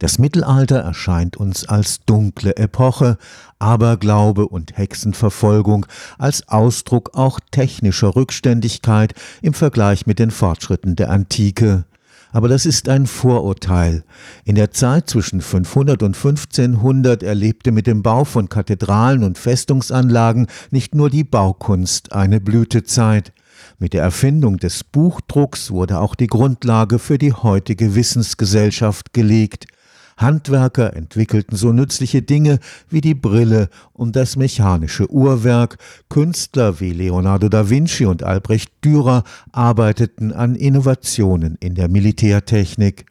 Das Mittelalter erscheint uns als dunkle Epoche, Aberglaube und Hexenverfolgung als Ausdruck auch technischer Rückständigkeit im Vergleich mit den Fortschritten der Antike. Aber das ist ein Vorurteil. In der Zeit zwischen 500 und 1500 erlebte mit dem Bau von Kathedralen und Festungsanlagen nicht nur die Baukunst eine Blütezeit. Mit der Erfindung des Buchdrucks wurde auch die Grundlage für die heutige Wissensgesellschaft gelegt. Handwerker entwickelten so nützliche Dinge wie die Brille und das mechanische Uhrwerk, Künstler wie Leonardo da Vinci und Albrecht Dürer arbeiteten an Innovationen in der Militärtechnik.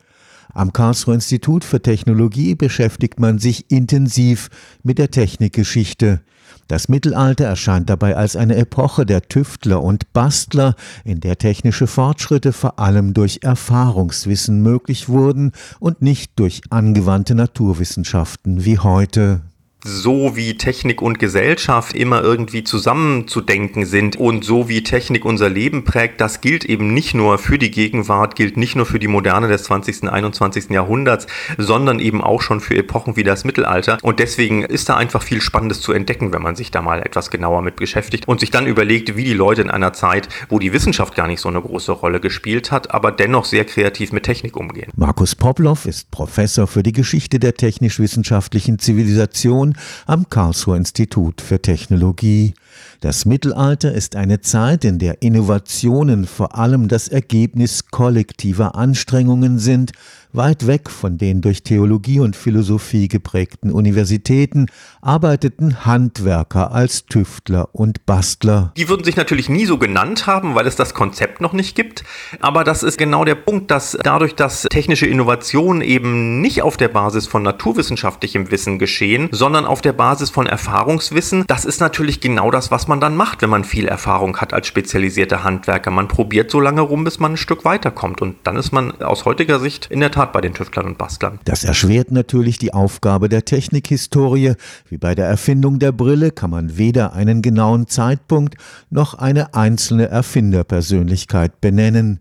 Am Karlsruher Institut für Technologie beschäftigt man sich intensiv mit der Technikgeschichte. Das Mittelalter erscheint dabei als eine Epoche der Tüftler und Bastler, in der technische Fortschritte vor allem durch Erfahrungswissen möglich wurden und nicht durch angewandte Naturwissenschaften wie heute so wie Technik und Gesellschaft immer irgendwie zusammenzudenken sind und so wie Technik unser Leben prägt, das gilt eben nicht nur für die Gegenwart, gilt nicht nur für die Moderne des 20. und 21. Jahrhunderts, sondern eben auch schon für Epochen wie das Mittelalter. Und deswegen ist da einfach viel Spannendes zu entdecken, wenn man sich da mal etwas genauer mit beschäftigt und sich dann überlegt, wie die Leute in einer Zeit, wo die Wissenschaft gar nicht so eine große Rolle gespielt hat, aber dennoch sehr kreativ mit Technik umgehen. Markus Poploff ist Professor für die Geschichte der technisch-wissenschaftlichen Zivilisation Innovation am Karlsruher Institut für Technologie. Das Mittelalter ist eine Zeit, in der Innovationen vor allem das Ergebnis kollektiver Anstrengungen sind, Weit weg von den durch Theologie und Philosophie geprägten Universitäten arbeiteten Handwerker als Tüftler und Bastler. Die würden sich natürlich nie so genannt haben, weil es das Konzept noch nicht gibt. Aber das ist genau der Punkt, dass dadurch, dass technische Innovationen eben nicht auf der Basis von naturwissenschaftlichem Wissen geschehen, sondern auf der Basis von Erfahrungswissen, das ist natürlich genau das, was man dann macht, wenn man viel Erfahrung hat als spezialisierter Handwerker. Man probiert so lange rum, bis man ein Stück weiterkommt. Und dann ist man aus heutiger Sicht in der Tat bei den Tüftlern und Bastlern. Das erschwert natürlich die Aufgabe der Technikhistorie. Wie bei der Erfindung der Brille kann man weder einen genauen Zeitpunkt noch eine einzelne Erfinderpersönlichkeit benennen.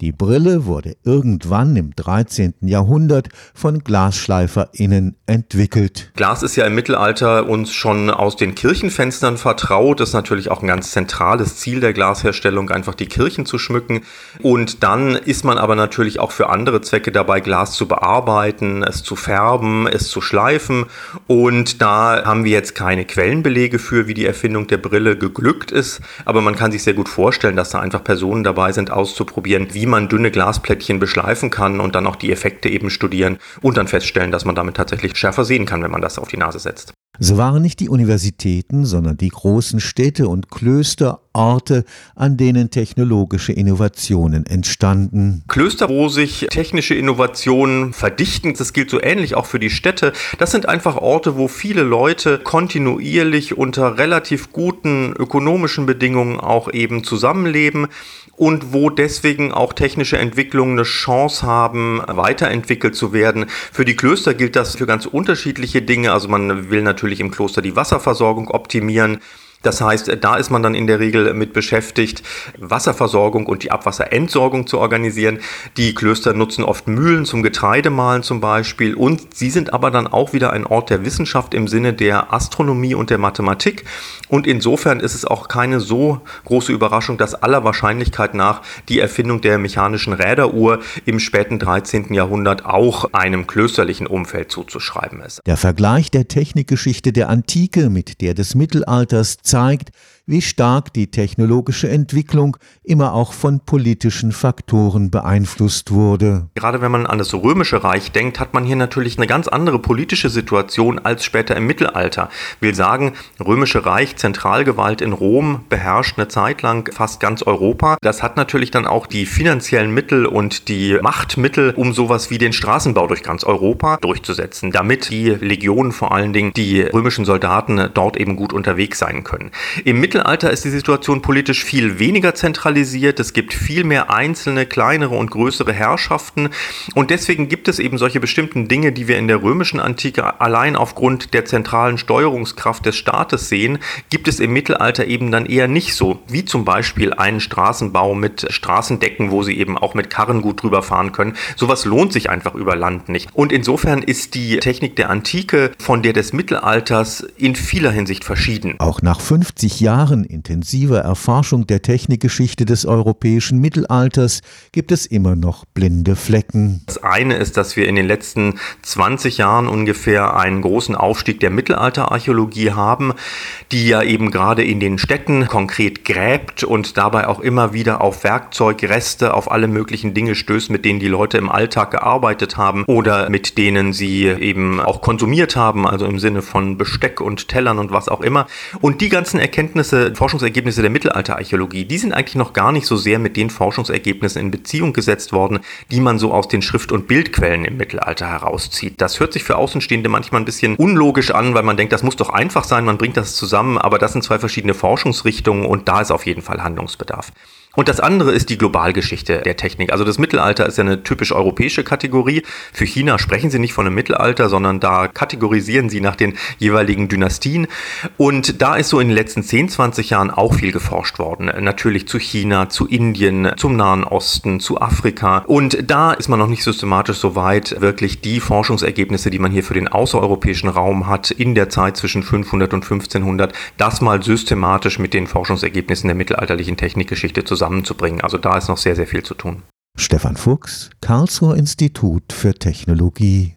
Die Brille wurde irgendwann im 13. Jahrhundert von GlasschleiferInnen entwickelt. Glas ist ja im Mittelalter uns schon aus den Kirchenfenstern vertraut. Das ist natürlich auch ein ganz zentrales Ziel der Glasherstellung, einfach die Kirchen zu schmücken. Und dann ist man aber natürlich auch für andere Zwecke dabei, Glas zu bearbeiten, es zu färben, es zu schleifen. Und da haben wir jetzt keine Quellenbelege für, wie die Erfindung der Brille geglückt ist. Aber man kann sich sehr gut vorstellen, dass da einfach Personen dabei sind, auszuprobieren, wie man dünne Glasplättchen beschleifen kann und dann auch die Effekte eben studieren und dann feststellen, dass man damit tatsächlich schärfer sehen kann, wenn man das auf die Nase setzt. So waren nicht die Universitäten, sondern die großen Städte und Klöster Orte, an denen technologische Innovationen entstanden. Klöster, wo sich technische Innovationen verdichten, das gilt so ähnlich auch für die Städte. Das sind einfach Orte, wo viele Leute kontinuierlich unter relativ guten ökonomischen Bedingungen auch eben zusammenleben und wo deswegen auch technische Entwicklungen eine Chance haben, weiterentwickelt zu werden. Für die Klöster gilt das für ganz unterschiedliche Dinge. Also man will natürlich im Kloster die Wasserversorgung optimieren. Das heißt, da ist man dann in der Regel mit beschäftigt, Wasserversorgung und die Abwasserentsorgung zu organisieren. Die Klöster nutzen oft Mühlen zum Getreidemahlen zum Beispiel und sie sind aber dann auch wieder ein Ort der Wissenschaft im Sinne der Astronomie und der Mathematik. Und insofern ist es auch keine so große Überraschung, dass aller Wahrscheinlichkeit nach die Erfindung der mechanischen Räderuhr im späten 13. Jahrhundert auch einem klösterlichen Umfeld zuzuschreiben ist. Der Vergleich der Technikgeschichte der Antike mit der des Mittelalters zeigt, wie stark die technologische Entwicklung immer auch von politischen Faktoren beeinflusst wurde. Gerade wenn man an das Römische Reich denkt, hat man hier natürlich eine ganz andere politische Situation als später im Mittelalter. Will sagen, Römische Reich, Zentralgewalt in Rom beherrscht eine Zeit lang fast ganz Europa. Das hat natürlich dann auch die finanziellen Mittel und die Machtmittel, um sowas wie den Straßenbau durch ganz Europa durchzusetzen, damit die Legionen vor allen Dingen, die römischen Soldaten dort eben gut unterwegs sein können. Im Mittelalter Mittelalter ist die Situation politisch viel weniger zentralisiert. Es gibt viel mehr einzelne, kleinere und größere Herrschaften. Und deswegen gibt es eben solche bestimmten Dinge, die wir in der römischen Antike allein aufgrund der zentralen Steuerungskraft des Staates sehen, gibt es im Mittelalter eben dann eher nicht so. Wie zum Beispiel einen Straßenbau mit Straßendecken, wo sie eben auch mit Karren gut drüber fahren können. Sowas lohnt sich einfach über Land nicht. Und insofern ist die Technik der Antike von der des Mittelalters in vieler Hinsicht verschieden. Auch nach 50 Jahren intensiver Erforschung der Technikgeschichte des europäischen Mittelalters gibt es immer noch blinde Flecken. Das eine ist, dass wir in den letzten 20 Jahren ungefähr einen großen Aufstieg der Mittelalterarchäologie haben, die ja eben gerade in den Städten konkret gräbt und dabei auch immer wieder auf Werkzeugreste, auf alle möglichen Dinge stößt, mit denen die Leute im Alltag gearbeitet haben oder mit denen sie eben auch konsumiert haben, also im Sinne von Besteck und Tellern und was auch immer. Und die ganzen Erkenntnisse, Forschungsergebnisse der Mittelalterarchäologie, die sind eigentlich noch gar nicht so sehr mit den Forschungsergebnissen in Beziehung gesetzt worden, die man so aus den Schrift- und Bildquellen im Mittelalter herauszieht. Das hört sich für Außenstehende manchmal ein bisschen unlogisch an, weil man denkt, das muss doch einfach sein, man bringt das zusammen, aber das sind zwei verschiedene Forschungsrichtungen und da ist auf jeden Fall Handlungsbedarf. Und das andere ist die Globalgeschichte der Technik. Also das Mittelalter ist ja eine typisch europäische Kategorie. Für China sprechen sie nicht von einem Mittelalter, sondern da kategorisieren sie nach den jeweiligen Dynastien. Und da ist so in den letzten 10, 20 Jahren auch viel geforscht worden. Natürlich zu China, zu Indien, zum Nahen Osten, zu Afrika. Und da ist man noch nicht systematisch so weit, wirklich die Forschungsergebnisse, die man hier für den außereuropäischen Raum hat, in der Zeit zwischen 500 und 1500, das mal systematisch mit den Forschungsergebnissen der mittelalterlichen Technikgeschichte zusammen zusammenzubringen. Also da ist noch sehr, sehr viel zu tun. Stefan Fuchs, Karlsruher Institut für Technologie.